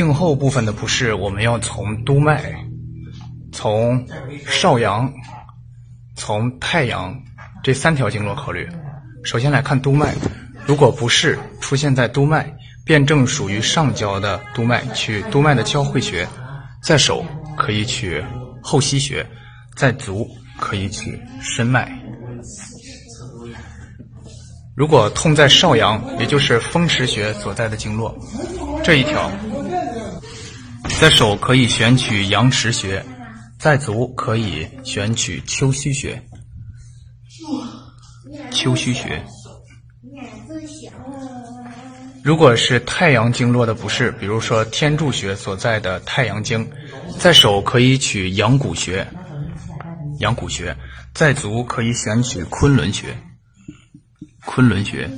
颈后部分的不适，我们要从督脉、从少阳、从太阳这三条经络考虑。首先来看督脉，如果不适出现在督脉，辨证属于上焦的督脉，取督脉的交会穴；在手可以取后溪穴，在足可以取申脉。如果痛在少阳，也就是风池穴所在的经络，这一条，在手可以选取阳池穴，在足可以选取丘虚穴。丘虚穴。如果是太阳经络的不适，比如说天柱穴所在的太阳经，在手可以取阳谷穴，阳谷穴，在足可以选取昆仑穴。昆仑穴。